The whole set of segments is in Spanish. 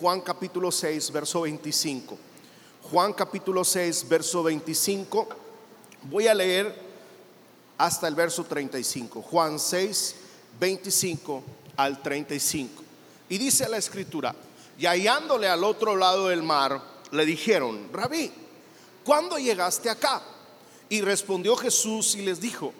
Juan capítulo 6, verso 25. Juan capítulo 6, verso 25. Voy a leer hasta el verso 35. Juan 6, 25 al 35. Y dice la escritura, y hallándole al otro lado del mar, le dijeron, rabí, ¿cuándo llegaste acá? Y respondió Jesús y les dijo,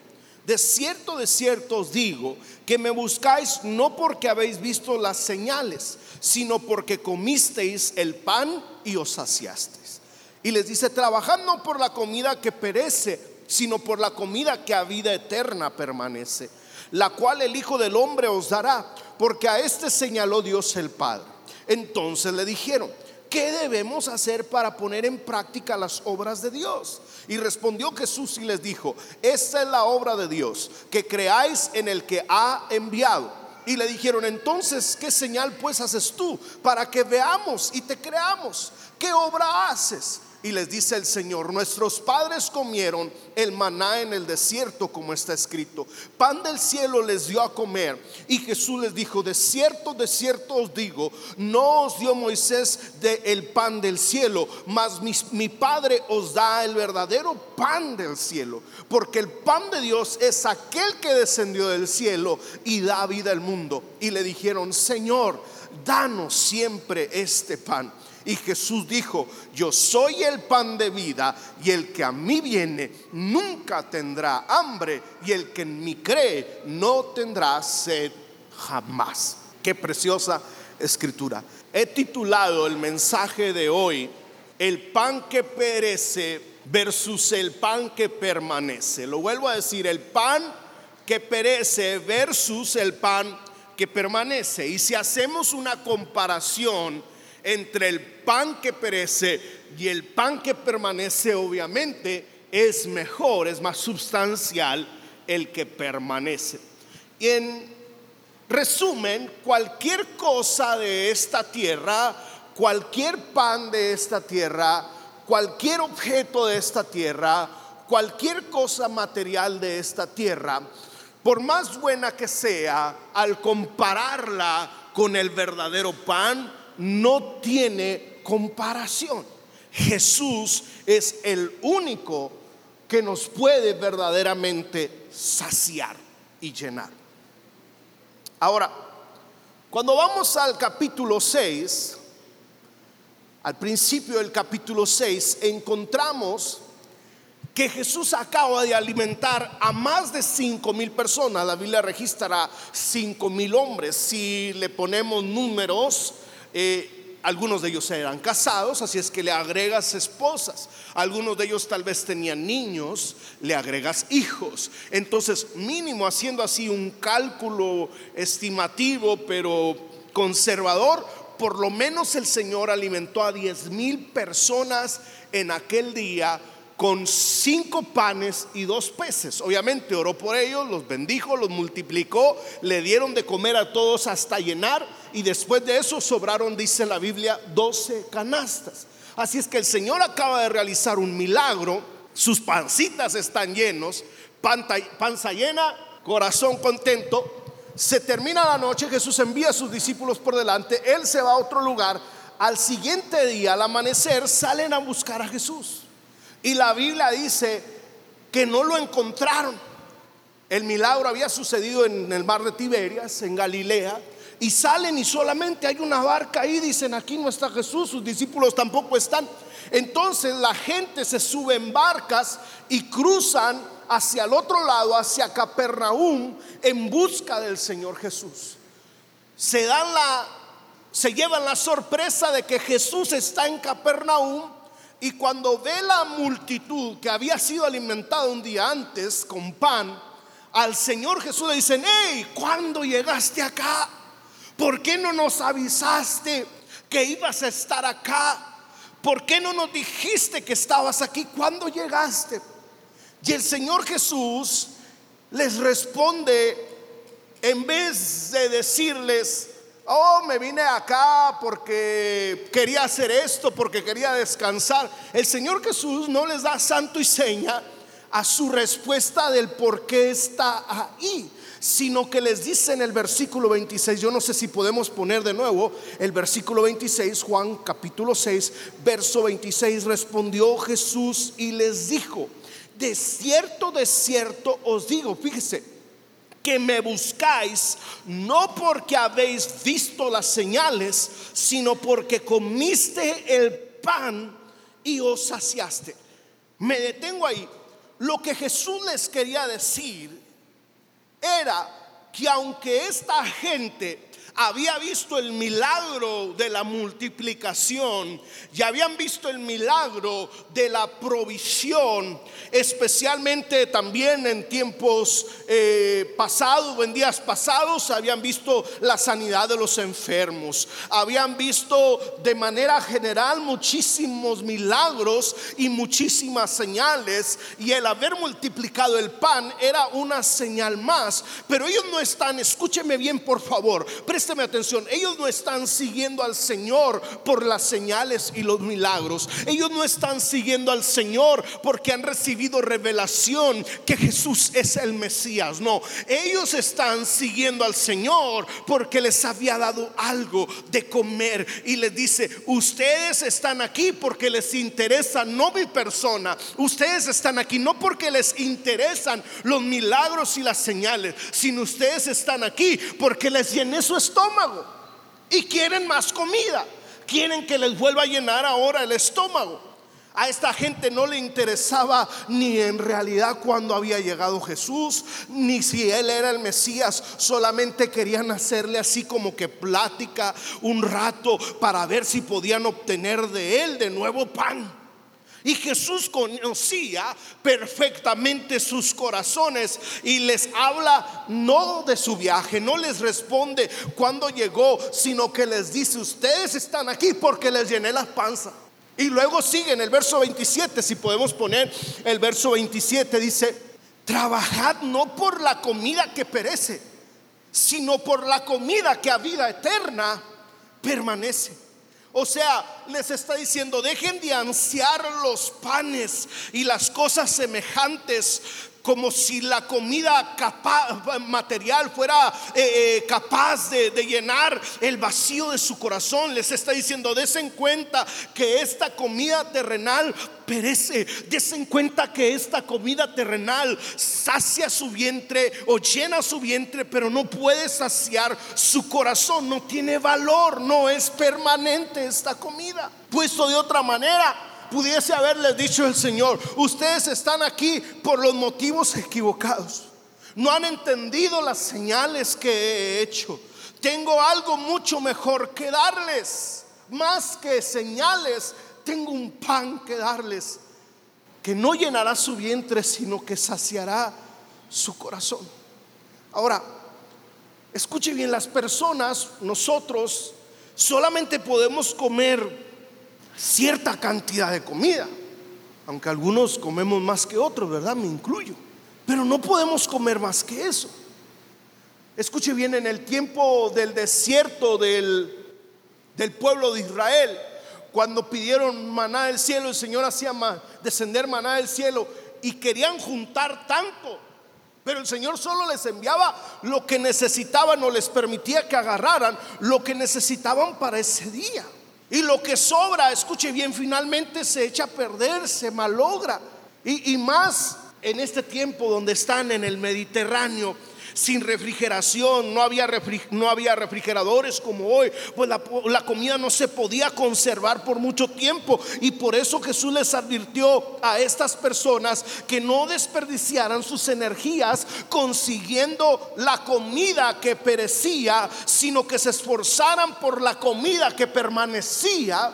de cierto, de cierto os digo que me buscáis no porque habéis visto las señales, sino porque comisteis el pan y os saciasteis. Y les dice, trabajad no por la comida que perece, sino por la comida que a vida eterna permanece, la cual el Hijo del Hombre os dará, porque a este señaló Dios el Padre. Entonces le dijeron, ¿qué debemos hacer para poner en práctica las obras de Dios? Y respondió Jesús y les dijo, esta es la obra de Dios, que creáis en el que ha enviado. Y le dijeron, entonces, ¿qué señal pues haces tú para que veamos y te creamos? ¿Qué obra haces? Y les dice el Señor, nuestros padres comieron el maná en el desierto, como está escrito. Pan del cielo les dio a comer. Y Jesús les dijo, de cierto, de cierto os digo, no os dio Moisés de el pan del cielo, mas mi, mi Padre os da el verdadero pan del cielo. Porque el pan de Dios es aquel que descendió del cielo y da vida al mundo. Y le dijeron, Señor, danos siempre este pan. Y Jesús dijo, yo soy el pan de vida y el que a mí viene nunca tendrá hambre y el que en mí cree no tendrá sed jamás. Qué preciosa escritura. He titulado el mensaje de hoy, el pan que perece versus el pan que permanece. Lo vuelvo a decir, el pan que perece versus el pan que permanece. Y si hacemos una comparación, entre el pan que perece y el pan que permanece, obviamente, es mejor, es más sustancial el que permanece. Y en resumen, cualquier cosa de esta tierra, cualquier pan de esta tierra, cualquier objeto de esta tierra, cualquier cosa material de esta tierra, por más buena que sea, al compararla con el verdadero pan, no tiene comparación. Jesús es el único que nos puede verdaderamente saciar y llenar. Ahora, cuando vamos al capítulo 6, al principio del capítulo 6, encontramos que Jesús acaba de alimentar a más de cinco mil personas. La Biblia registra cinco mil hombres. Si le ponemos números, eh, algunos de ellos eran casados, así es que le agregas esposas. Algunos de ellos tal vez tenían niños, le agregas hijos. Entonces, mínimo haciendo así un cálculo estimativo, pero conservador, por lo menos el Señor alimentó a diez mil personas en aquel día con cinco panes y dos peces. Obviamente oró por ellos, los bendijo, los multiplicó, le dieron de comer a todos hasta llenar y después de eso sobraron, dice la Biblia, doce canastas. Así es que el Señor acaba de realizar un milagro, sus pancitas están llenos, panza llena, corazón contento. Se termina la noche, Jesús envía a sus discípulos por delante, Él se va a otro lugar. Al siguiente día, al amanecer, salen a buscar a Jesús. Y la Biblia dice que no lo encontraron. El milagro había sucedido en el mar de Tiberias, en Galilea, y salen y solamente hay una barca ahí, dicen, aquí no está Jesús, sus discípulos tampoco están. Entonces la gente se sube en barcas y cruzan hacia el otro lado, hacia Capernaum, en busca del Señor Jesús. Se dan la, se llevan la sorpresa de que Jesús está en Capernaum y cuando ve la multitud que había sido alimentada un día antes con pan, al Señor Jesús le dicen, hey, ¿cuándo llegaste acá? ¿Por qué no nos avisaste que ibas a estar acá. ¿Por qué no nos dijiste que estabas aquí? cuando llegaste? Y el Señor Jesús les responde, en vez de decirles, oh, me vine acá porque quería hacer esto, porque quería descansar, el Señor Jesús no les da santo y seña a su respuesta del por qué está ahí sino que les dice en el versículo 26, yo no sé si podemos poner de nuevo el versículo 26, Juan capítulo 6, verso 26, respondió Jesús y les dijo, de cierto, de cierto os digo, fíjese, que me buscáis no porque habéis visto las señales, sino porque comiste el pan y os saciaste. Me detengo ahí. Lo que Jesús les quería decir era que aunque esta gente había visto el milagro de la multiplicación y habían visto el milagro de la provisión, especialmente también en tiempos eh, pasados en días pasados, habían visto la sanidad de los enfermos, habían visto de manera general muchísimos milagros y muchísimas señales y el haber multiplicado el pan era una señal más, pero ellos no están, escúcheme bien por favor, présteme atención, ellos no están siguiendo al Señor por las señales y los milagros. Ellos no están siguiendo al Señor porque han recibido revelación que Jesús es el Mesías. No, ellos están siguiendo al Señor porque les había dado algo de comer y les dice, ustedes están aquí porque les interesa no mi persona. Ustedes están aquí no porque les interesan los milagros y las señales, sino ustedes están aquí porque les llené su estómago y quieren más comida. Quieren que les vuelva a llenar ahora el estómago. A esta gente no le interesaba ni en realidad cuando había llegado Jesús, ni si él era el Mesías. Solamente querían hacerle así como que plática un rato para ver si podían obtener de él de nuevo pan. Y Jesús conocía perfectamente sus corazones y les habla no de su viaje, no les responde cuando llegó, sino que les dice, ustedes están aquí porque les llené la panza. Y luego sigue en el verso 27, si podemos poner el verso 27, dice, trabajad no por la comida que perece, sino por la comida que a vida eterna permanece. O sea, les está diciendo, dejen de ansiar los panes y las cosas semejantes como si la comida material fuera eh, eh, capaz de, llenar el vacío de su corazón. Les está diciendo, desen cuenta que esta comida terrenal perece. Desen cuenta que esta comida terrenal sacia su vientre o llena su vientre, pero no puede saciar su corazón. No tiene valor, no es permanente esta comida. Puesto de otra manera, pudiese haberles dicho el Señor, ustedes están aquí por los motivos equivocados. No han entendido las señales que he hecho. Tengo algo mucho mejor que darles. Más que señales, tengo un pan que darles que no llenará su vientre, sino que saciará su corazón. Ahora, escuche bien, las personas, nosotros, solamente podemos comer cierta cantidad de comida, aunque algunos comemos más que otros, ¿verdad? Me incluyo. Pero no podemos comer más que eso. Escuche bien, en el tiempo del desierto del, del pueblo de Israel, cuando pidieron maná del cielo, el Señor hacía descender maná del cielo y querían juntar tanto. Pero el Señor solo les enviaba lo que necesitaban o les permitía que agarraran lo que necesitaban para ese día. Y lo que sobra, escuche bien, finalmente se echa a perder, se malogra. Y, y más en este tiempo donde están en el Mediterráneo sin refrigeración, no había, no había refrigeradores como hoy, pues la, la, comida no se podía conservar por mucho tiempo. Y por eso Jesús les advirtió a estas personas que no desperdiciaran sus energías consiguiendo la comida que perecía, sino que se esforzaran por la comida que permanecía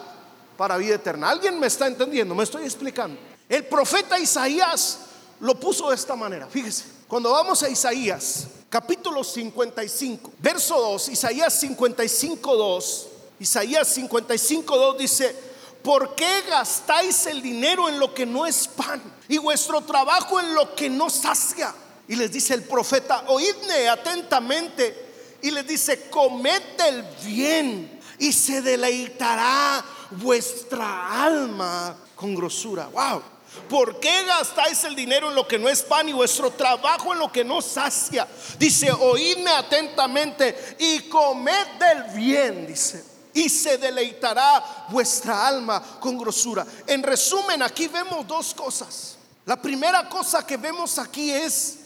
para vida eterna. ¿Alguien me está entendiendo? Me estoy explicando. El profeta Isaías lo puso de esta manera, fíjese. Cuando vamos a Isaías, capítulo 55, verso 2, Isaías 55, 2, Isaías 55, 2 dice, ¿por qué gastáis el dinero en lo que no es pan y vuestro trabajo en lo que no sacia? Y les dice el profeta, oídme atentamente. Y les dice, comete el bien y se deleitará vuestra alma con grosura. Wow. ¿Por qué gastáis el dinero en lo que no es pan y vuestro trabajo en lo que no sacia? Dice, oídme atentamente y comed del bien, dice. Y se deleitará vuestra alma con grosura. En resumen, aquí vemos dos cosas. La primera cosa que vemos aquí es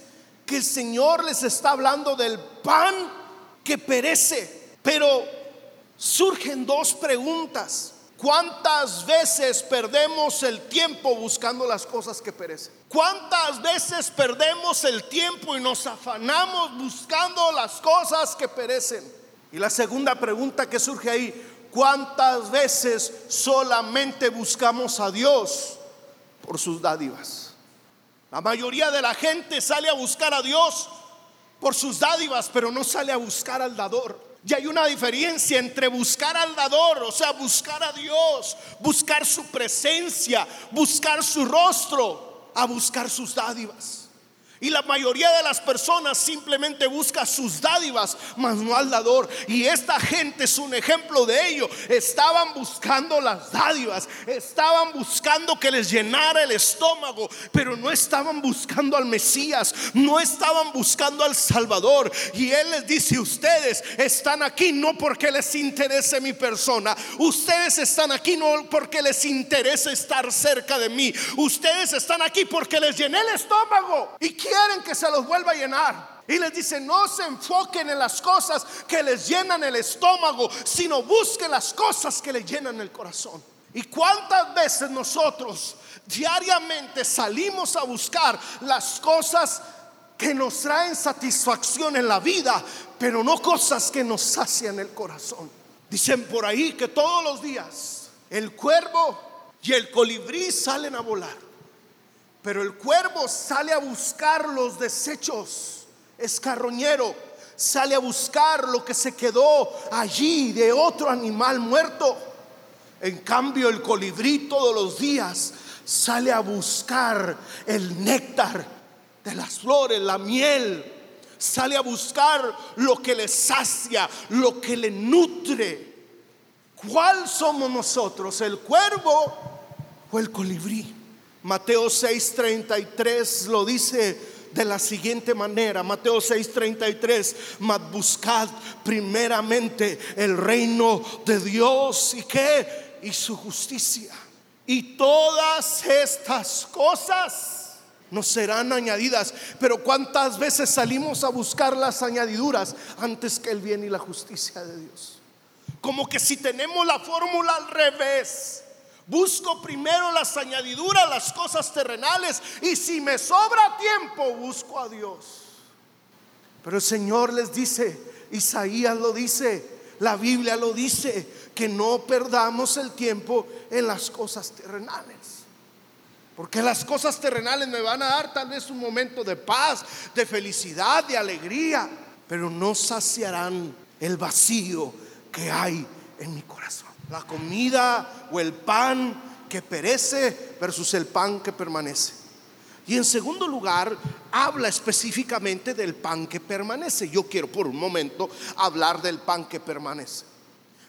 que el Señor les está hablando del pan que perece. Pero surgen dos preguntas. ¿Cuántas veces perdemos el tiempo buscando las cosas que perecen? ¿Cuántas veces perdemos el tiempo y nos afanamos buscando las cosas que perecen? Y la segunda pregunta que surge ahí, ¿cuántas veces solamente buscamos a Dios por sus dádivas? La mayoría de la gente sale a buscar a Dios por sus dádivas, pero no sale a buscar al dador. Y hay una diferencia entre buscar al dador, o sea, buscar a Dios, buscar su presencia, buscar su rostro, a buscar sus dádivas. Y la mayoría de las personas simplemente busca sus dádivas, mas no al dador. Y esta gente es un ejemplo de ello. Estaban buscando las dádivas, estaban buscando que les llenara el estómago, pero no estaban buscando al Mesías, no estaban buscando al Salvador. Y Él les dice, ustedes están aquí no porque les interese mi persona, ustedes están aquí no porque les interese estar cerca de mí, ustedes están aquí porque les llené el estómago. ¿Y quieren que se los vuelva a llenar. Y les dice, no se enfoquen en las cosas que les llenan el estómago, sino busquen las cosas que les llenan el corazón. ¿Y cuántas veces nosotros diariamente salimos a buscar las cosas que nos traen satisfacción en la vida, pero no cosas que nos sacian el corazón? Dicen por ahí que todos los días el cuervo y el colibrí salen a volar. Pero el cuervo sale a buscar los desechos. Es carroñero. Sale a buscar lo que se quedó allí de otro animal muerto. En cambio, el colibrí todos los días sale a buscar el néctar de las flores, la miel. Sale a buscar lo que le sacia, lo que le nutre. ¿Cuál somos nosotros? ¿El cuervo o el colibrí? Mateo 6:33 lo dice de la siguiente manera, Mateo 6:33, mas buscad primeramente el reino de Dios y qué, y su justicia. Y todas estas cosas nos serán añadidas. Pero ¿cuántas veces salimos a buscar las añadiduras antes que el bien y la justicia de Dios? Como que si tenemos la fórmula al revés. Busco primero las añadiduras, las cosas terrenales. Y si me sobra tiempo, busco a Dios. Pero el Señor les dice, Isaías lo dice, la Biblia lo dice, que no perdamos el tiempo en las cosas terrenales. Porque las cosas terrenales me van a dar tal vez un momento de paz, de felicidad, de alegría, pero no saciarán el vacío que hay en mi corazón la comida o el pan que perece versus el pan que permanece. Y en segundo lugar, habla específicamente del pan que permanece. Yo quiero por un momento hablar del pan que permanece.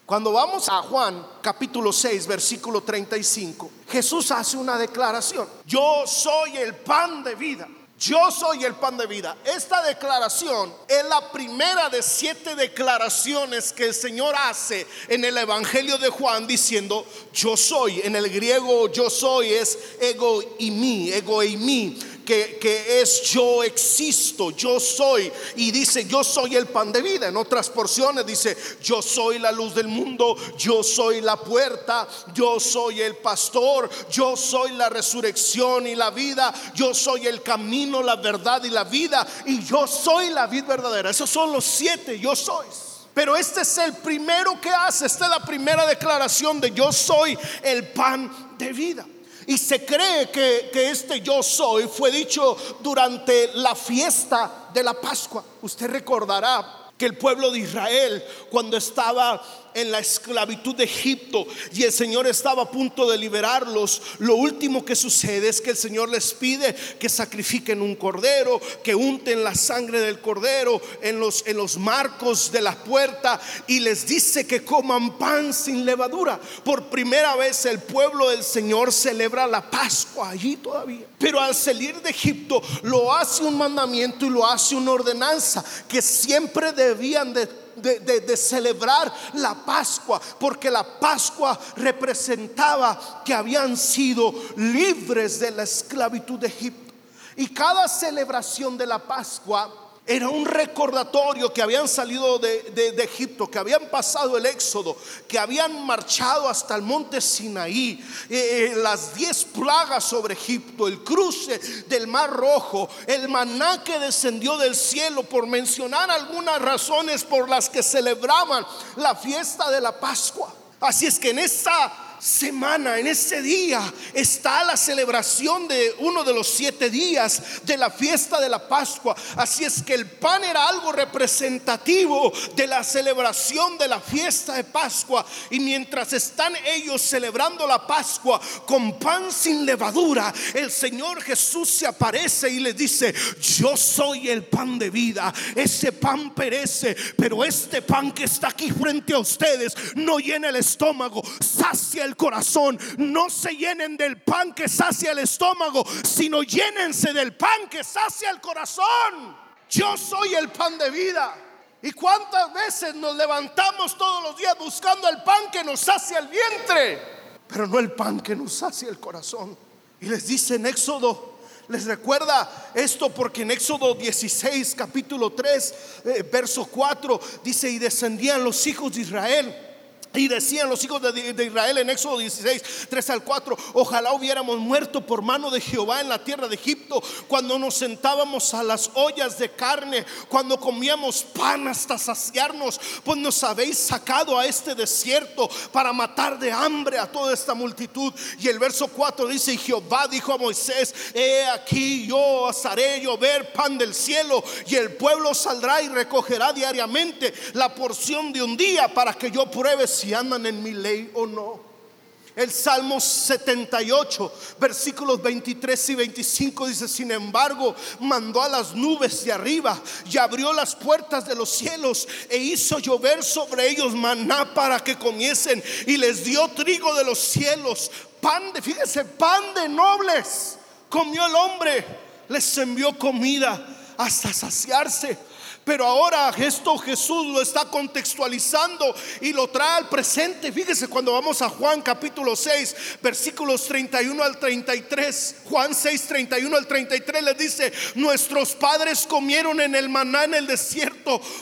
Cuando vamos a Juan capítulo 6, versículo 35, Jesús hace una declaración. Yo soy el pan de vida. Yo soy el pan de vida. Esta declaración es la primera de siete declaraciones que el Señor hace en el Evangelio de Juan diciendo, yo soy. En el griego yo soy es ego y mí, ego y mí que, es yo existo, yo soy. Y dice, yo soy el pan de vida. En otras porciones dice, yo soy la luz del mundo, yo soy la puerta, yo soy el pastor, yo soy la resurrección y la vida, yo soy el camino, la verdad y la vida, y yo soy la vida verdadera. Esos son los siete, yo soy. Pero este es el primero que hace, esta es la primera declaración de yo soy el pan de vida. Y se cree que, este yo soy fue dicho durante la fiesta de la Pascua. Usted recordará que el pueblo de Israel cuando estaba en la esclavitud de Egipto y el Señor estaba a punto de liberarlos, lo último que sucede es que el Señor les pide que sacrifiquen un cordero, que unten la sangre del cordero en los, en los marcos de la puerta y les dice que coman pan sin levadura. Por primera vez el pueblo del Señor celebra la Pascua allí todavía. Pero al salir de Egipto lo hace un mandamiento y lo hace una ordenanza que siempre debían de de, celebrar la Pascua, porque la Pascua representaba que habían sido libres de la esclavitud de Egipto. Y cada celebración de la Pascua era un recordatorio que habían salido de, Egipto, que habían pasado el éxodo, que habían marchado hasta el monte Sinaí, eh, eh, las diez plagas sobre Egipto, el cruce del mar rojo, el maná que descendió del cielo, por mencionar algunas razones por las que celebraban la fiesta de la Pascua. Así es que en esta semana, en ese día, está la celebración de uno de los siete días de la fiesta de la Pascua. Así es que el pan era algo representativo de la celebración de la fiesta de Pascua. Y mientras están ellos celebrando la Pascua con pan sin levadura, el Señor Jesús se aparece y les dice, yo soy el pan de vida. Ese pan perece, pero este pan que está aquí frente a ustedes no llena el estómago, sacia el corazón. No se llenen del pan que sacia el estómago, sino llénense del pan que sacia el corazón. Yo soy el pan de vida. ¿Y cuántas veces nos levantamos todos los días buscando el pan que nos sacia el vientre, pero no el pan que nos sacia el corazón? Y les dice en Éxodo, les recuerda esto porque en Éxodo 16, capítulo 3, eh, verso 4, dice, y descendían los hijos de Israel y decían los hijos de, Israel en Éxodo 16, 3 al 4, ojalá hubiéramos muerto por mano de Jehová en la tierra de Egipto, cuando nos sentábamos a las ollas de carne, cuando comíamos pan hasta saciarnos, pues nos habéis sacado a este desierto para matar de hambre a toda esta multitud. Y el verso 4 dice, y Jehová dijo a Moisés, he aquí yo os haré llover pan del cielo, y el pueblo saldrá y recogerá diariamente la porción de un día para que yo pruebe si andan en mi ley o no. El Salmo 78, versículos 23 y 25 dice, sin embargo, mandó a las nubes de arriba y abrió las puertas de los cielos e hizo llover sobre ellos maná para que comiesen y les dio trigo de los cielos, pan de, fíjense, pan de nobles. Comió el hombre, les envió comida hasta saciarse. Pero ahora esto Jesús lo está contextualizando y lo trae al presente. Fíjese cuando vamos a Juan capítulo 6, versículos 31 al 33. Juan 6, 31 al 33 le dice, nuestros padres comieron en el maná en el desierto,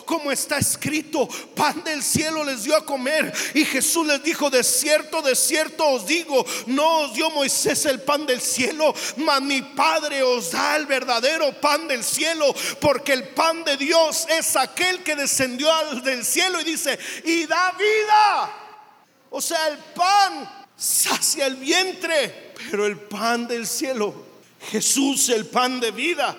como está escrito, pan del cielo les dio a comer. Y Jesús les dijo, de cierto, de cierto os digo, no os dio Moisés el pan del cielo, mas mi Padre os da el verdadero pan del cielo, porque el pan de Dios es aquel que descendió del cielo y dice, y da vida. O sea, el pan sacia el vientre, pero el pan del cielo, Jesús, el pan de vida,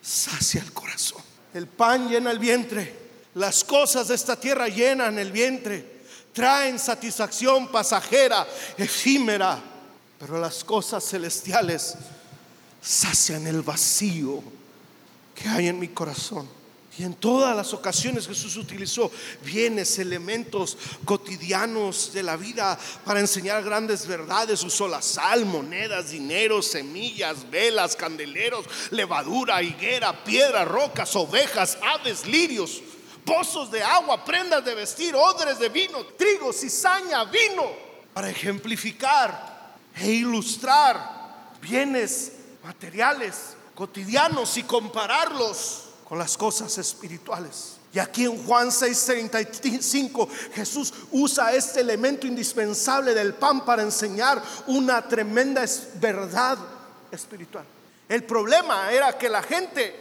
sacia el corazón. El pan llena el vientre. Las cosas de esta tierra llenan el vientre. Traen satisfacción pasajera, efímera. Pero las cosas celestiales sacian el vacío que hay en mi corazón. Y en todas las ocasiones Jesús utilizó bienes, elementos cotidianos de la vida para enseñar grandes verdades. Usó la sal, monedas, dinero, semillas, velas, candeleros, levadura, higuera, piedra, rocas, ovejas, aves, lirios, pozos de agua, prendas de vestir, odres de vino, trigo, cizaña, vino, para ejemplificar e ilustrar bienes materiales cotidianos y compararlos con las cosas espirituales. Y aquí en Juan 6:35 Jesús usa este elemento indispensable del pan para enseñar una tremenda verdad espiritual. El problema era que la gente,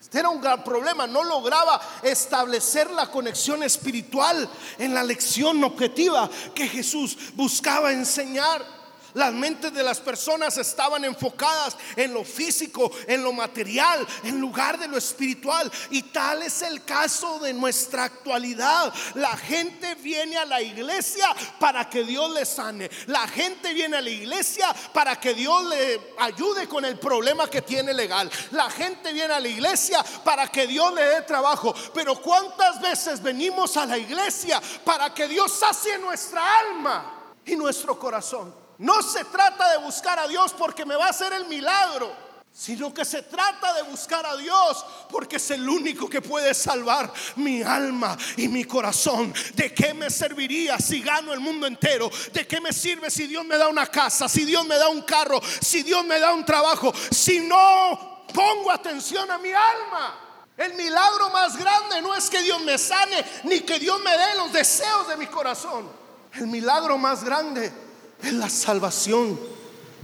este era un gran problema, no lograba establecer la conexión espiritual en la lección objetiva que Jesús buscaba enseñar. Las mentes de las personas estaban enfocadas en lo físico, en lo material, en lugar de lo espiritual. Y tal es el caso de nuestra actualidad. La gente viene a la iglesia para que Dios le sane. La gente viene a la iglesia para que Dios le ayude con el problema que tiene legal. La gente viene a la iglesia para que Dios le dé trabajo. Pero ¿cuántas veces venimos a la iglesia para que Dios sacie nuestra alma y nuestro corazón? No se trata de buscar a Dios porque me va a hacer el milagro, sino que se trata de buscar a Dios porque es el único que puede salvar mi alma y mi corazón. ¿De qué me serviría si gano el mundo entero? ¿De qué me sirve si Dios me da una casa, si Dios me da un carro, si Dios me da un trabajo, si no pongo atención a mi alma? El milagro más grande no es que Dios me sane ni que Dios me dé los deseos de mi corazón. El milagro más grande es la salvación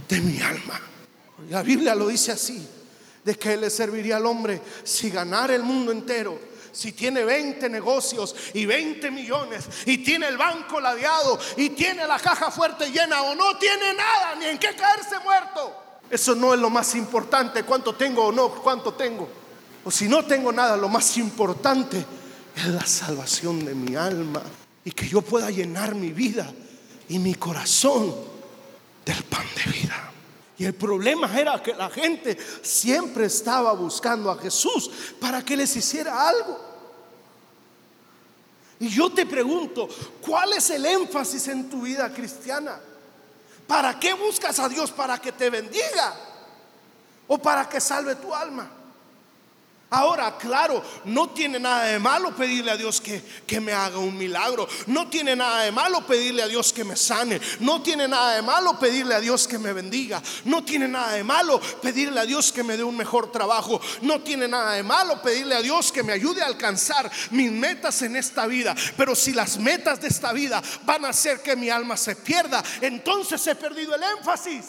de mi alma. La Biblia lo dice así, de que le serviría al hombre si ganara el mundo entero. Si tiene 20 negocios y 20 millones y tiene el banco ladeado y tiene la caja fuerte llena o no tiene nada ni en qué caerse muerto. Eso no es lo más importante, cuánto tengo o no, cuánto tengo. O si no tengo nada, lo más importante es la salvación de mi alma y que yo pueda llenar mi vida y mi corazón del pan de vida. Y el problema era que la gente siempre estaba buscando a Jesús para que les hiciera algo. Y yo te pregunto, ¿cuál es el énfasis en tu vida cristiana? ¿Para qué buscas a Dios? ¿Para que te bendiga? ¿O para que salve tu alma? Ahora, claro, no tiene nada de malo pedirle a Dios que, que, me haga un milagro. No tiene nada de malo pedirle a Dios que me sane. No tiene nada de malo pedirle a Dios que me bendiga. No tiene nada de malo pedirle a Dios que me dé un mejor trabajo. No tiene nada de malo pedirle a Dios que me ayude a alcanzar mis metas en esta vida. Pero si las metas de esta vida van a hacer que mi alma se pierda, entonces he perdido el énfasis.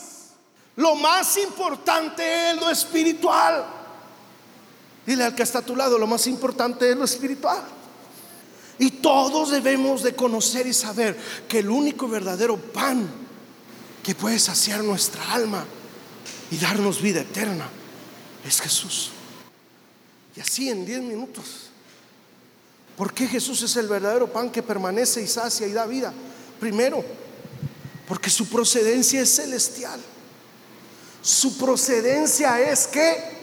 Lo más importante es lo espiritual. Dile al que está a tu lado, lo más importante es lo espiritual. Y todos debemos de conocer y saber que el único verdadero pan que puede saciar nuestra alma y darnos vida eterna es Jesús. Y así en 10 minutos. ¿Por qué Jesús es el verdadero pan que permanece y sacia y da vida? Primero, porque su procedencia es celestial. Su procedencia es que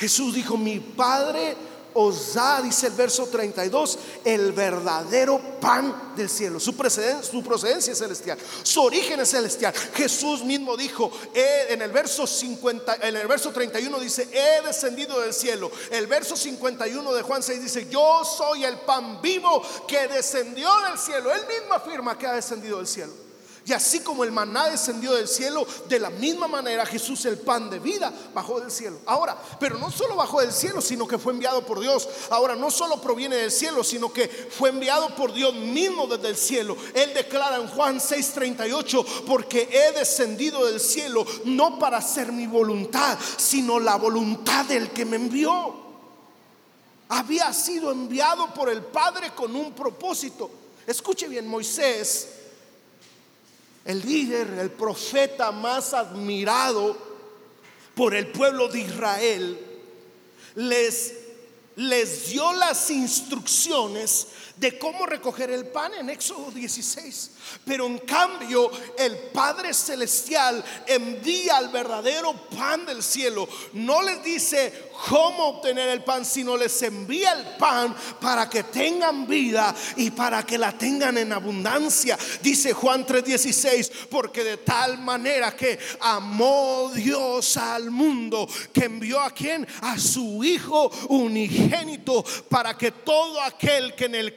Jesús dijo, mi Padre os da, dice el verso 32, el verdadero pan del cielo. Su procedencia, su procedencia es celestial, su origen es celestial. Jesús mismo dijo en el verso 50, en el verso 31 dice, he descendido del cielo. El verso 51 de Juan 6 dice, yo soy el pan vivo que descendió del cielo. Él mismo afirma que ha descendido del cielo. Y así como el maná descendió del cielo, de la misma manera Jesús, el pan de vida, bajó del cielo. Ahora, pero no solo bajó del cielo, sino que fue enviado por Dios. Ahora, no solo proviene del cielo, sino que fue enviado por Dios mismo desde el cielo. Él declara en Juan 6:38, porque he descendido del cielo no para hacer mi voluntad, sino la voluntad del que me envió. Había sido enviado por el Padre con un propósito. Escuche bien, Moisés el líder, el profeta más admirado por el pueblo de Israel, les, les dio las instrucciones de cómo recoger el pan en Éxodo 16. Pero en cambio el Padre Celestial envía al verdadero pan del cielo. No les dice, cómo obtener el pan, sino les envía el pan para que tengan vida y para que la tengan en abundancia. Dice Juan 3:16, porque de tal manera que amó Dios al mundo, que envió a quien? A su Hijo unigénito, para que todo aquel que en él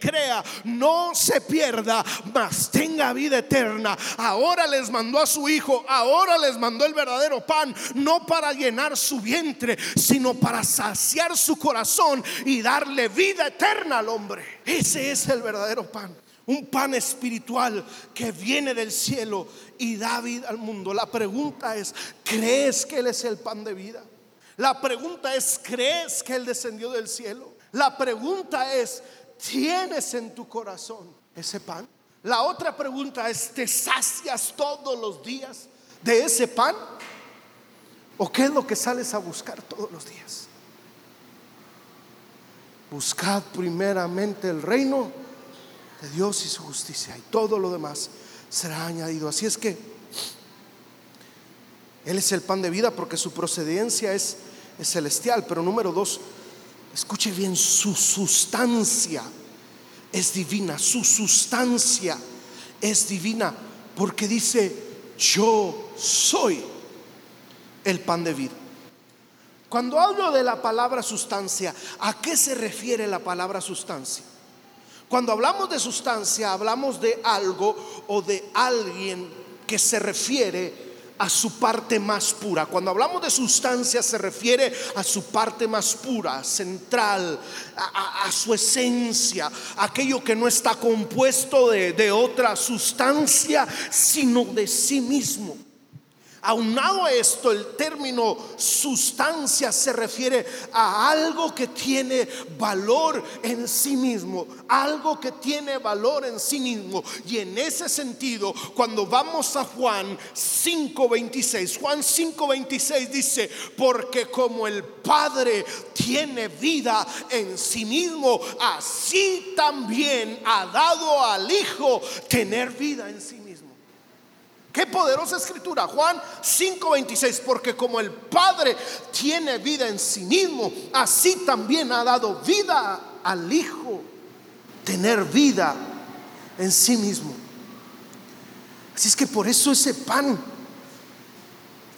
no se pierda, mas tenga vida eterna. Ahora les mandó a su Hijo, ahora les mandó el verdadero pan, no para llenar su vientre, sino para para saciar su corazón y darle vida eterna al hombre. Ese es el verdadero pan. Un pan espiritual que viene del cielo y da vida al mundo. La pregunta es, ¿crees que Él es el pan de vida? La pregunta es, ¿crees que Él descendió del cielo? La pregunta es, ¿tienes en tu corazón ese pan? La otra pregunta es, ¿te sacias todos los días de ese pan? ¿O qué es lo que sales a buscar todos los días? Buscad primeramente el reino de Dios y su justicia y todo lo demás será añadido. Así es que Él es el pan de vida porque su procedencia es, es celestial. Pero número dos, escuche bien, su sustancia es divina, su sustancia es divina porque dice, yo soy el pan de vida. Cuando hablo de la palabra sustancia, ¿a qué se refiere la palabra sustancia? Cuando hablamos de sustancia, hablamos de algo o de alguien que se refiere a su parte más pura. Cuando hablamos de sustancia se refiere a su parte más pura, central, a, su esencia, aquello que no está compuesto de, otra sustancia, sino de sí mismo. Aunado a esto, el término sustancia se refiere a algo que tiene valor en sí mismo, algo que tiene valor en sí mismo. Y en ese sentido, cuando vamos a Juan 5:26, Juan 5:26 dice, porque como el Padre tiene vida en sí mismo, así también ha dado al Hijo tener vida en sí mismo. Qué poderosa escritura, Juan 5:26, porque como el Padre tiene vida en sí mismo, así también ha dado vida al Hijo, tener vida en sí mismo. Así es que por eso ese pan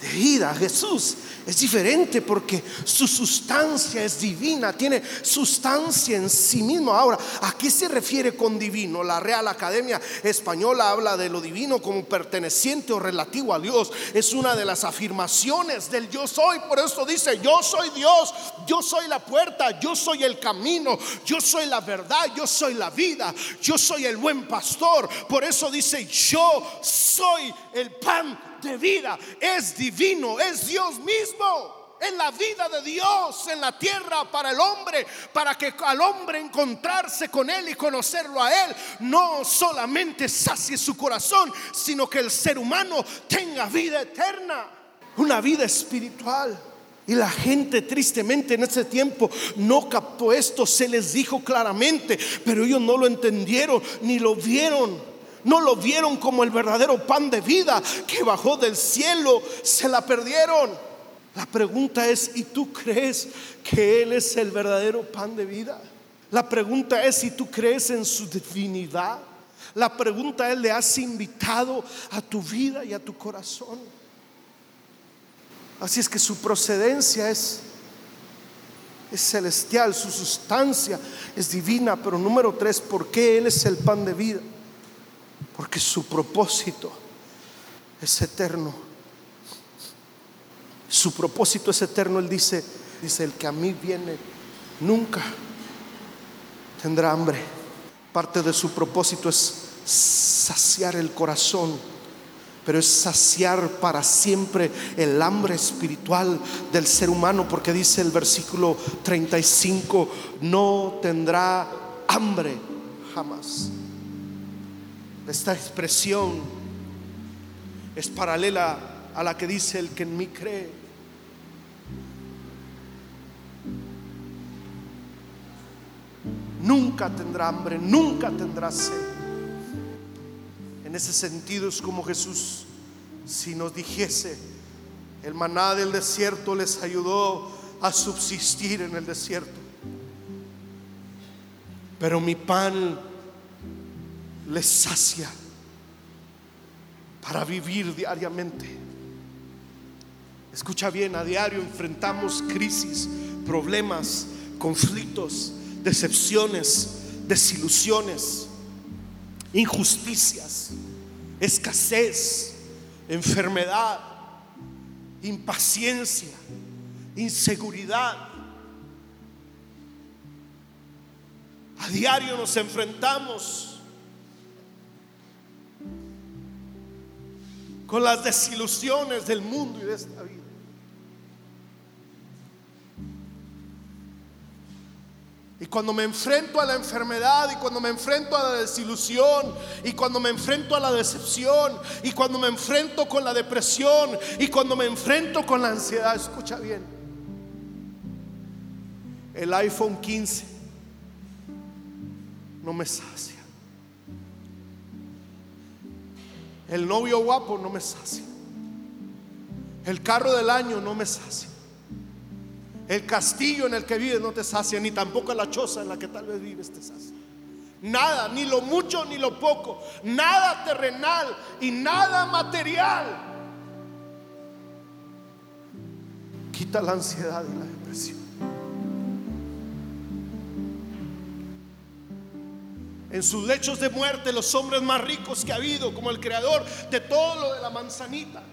de vida, Jesús, es diferente porque su sustancia es divina, tiene sustancia en sí mismo. Ahora, ¿a qué se refiere con divino? La Real Academia Española habla de lo divino como perteneciente o relativo a Dios. Es una de las afirmaciones del yo soy. Por eso dice, yo soy Dios, yo soy la puerta, yo soy el camino, yo soy la verdad, yo soy la vida, yo soy el buen pastor. Por eso dice, yo soy el pan de vida, es divino, es Dios mismo. En la vida de Dios, en la tierra para el hombre, para que al hombre encontrarse con Él y conocerlo a Él, no solamente sacie su corazón, sino que el ser humano tenga vida eterna, una vida espiritual. Y la gente tristemente en ese tiempo no captó esto, se les dijo claramente, pero ellos no lo entendieron ni lo vieron no lo vieron como el verdadero pan de vida que bajó del cielo, se la perdieron. La pregunta es, ¿y tú crees que Él es el verdadero pan de vida? La pregunta es si tú crees en su divinidad. La pregunta es, ¿le has invitado a tu vida y a tu corazón? Así es que su procedencia es, es celestial, su sustancia es divina, pero número tres, ¿por qué Él es el pan de vida? Porque su propósito es eterno. Su propósito es eterno. Él dice, dice, el que a mí viene nunca tendrá hambre. Parte de su propósito es saciar el corazón, pero es saciar para siempre el hambre espiritual del ser humano, porque dice el versículo 35, no tendrá hambre jamás. Esta expresión es paralela a la que dice el que en mí cree. Nunca tendrá hambre, nunca tendrá sed. En ese sentido es como Jesús, si nos dijese, el maná del desierto les ayudó a subsistir en el desierto. Pero mi pan les sacia para vivir diariamente. Escucha bien, a diario enfrentamos crisis, problemas, conflictos, decepciones, desilusiones, injusticias, escasez, enfermedad, impaciencia, inseguridad. A diario nos enfrentamos con las desilusiones del mundo y de esta vida. Y cuando me enfrento a la enfermedad y cuando me enfrento a la desilusión y cuando me enfrento a la decepción y cuando me enfrento con la depresión y cuando me enfrento con la ansiedad, escucha bien, el iPhone 15 no me sacia. El novio guapo no me sacia. El carro del año no me sacia. El castillo en el que vives no te sacia, ni tampoco la choza en la que tal vez vives te sacia. Nada, ni lo mucho ni lo poco, nada terrenal y nada material. Quita la ansiedad y la depresión. En sus lechos de muerte, los hombres más ricos que ha habido, como el creador de todo lo de la manzanita,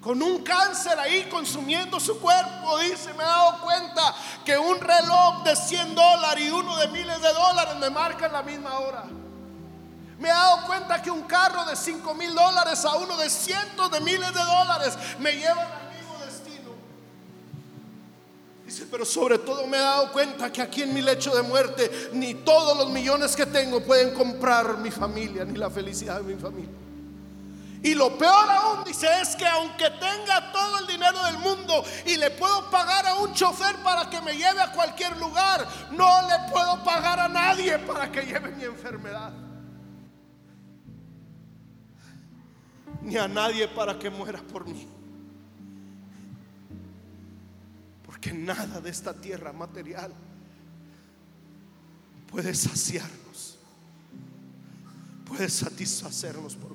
con un cáncer ahí consumiendo su cuerpo, dice, me he dado cuenta que un reloj de 100 dólares y uno de miles de dólares me marcan la misma hora. Me he dado cuenta que un carro de 5 mil dólares a uno de cientos de miles de dólares me mismo destino. Pero sobre todo me he dado cuenta que aquí en mi lecho de muerte ni todos los millones que tengo pueden comprar mi familia, ni la felicidad de mi familia. Y lo peor aún, dice, es que aunque tenga todo el dinero del mundo y le puedo pagar a un chofer para que me lleve a cualquier lugar, no le puedo pagar a nadie para que lleve mi enfermedad. Ni a nadie para que muera por mí. Porque nada de esta tierra material puede saciarnos, puede satisfacernos por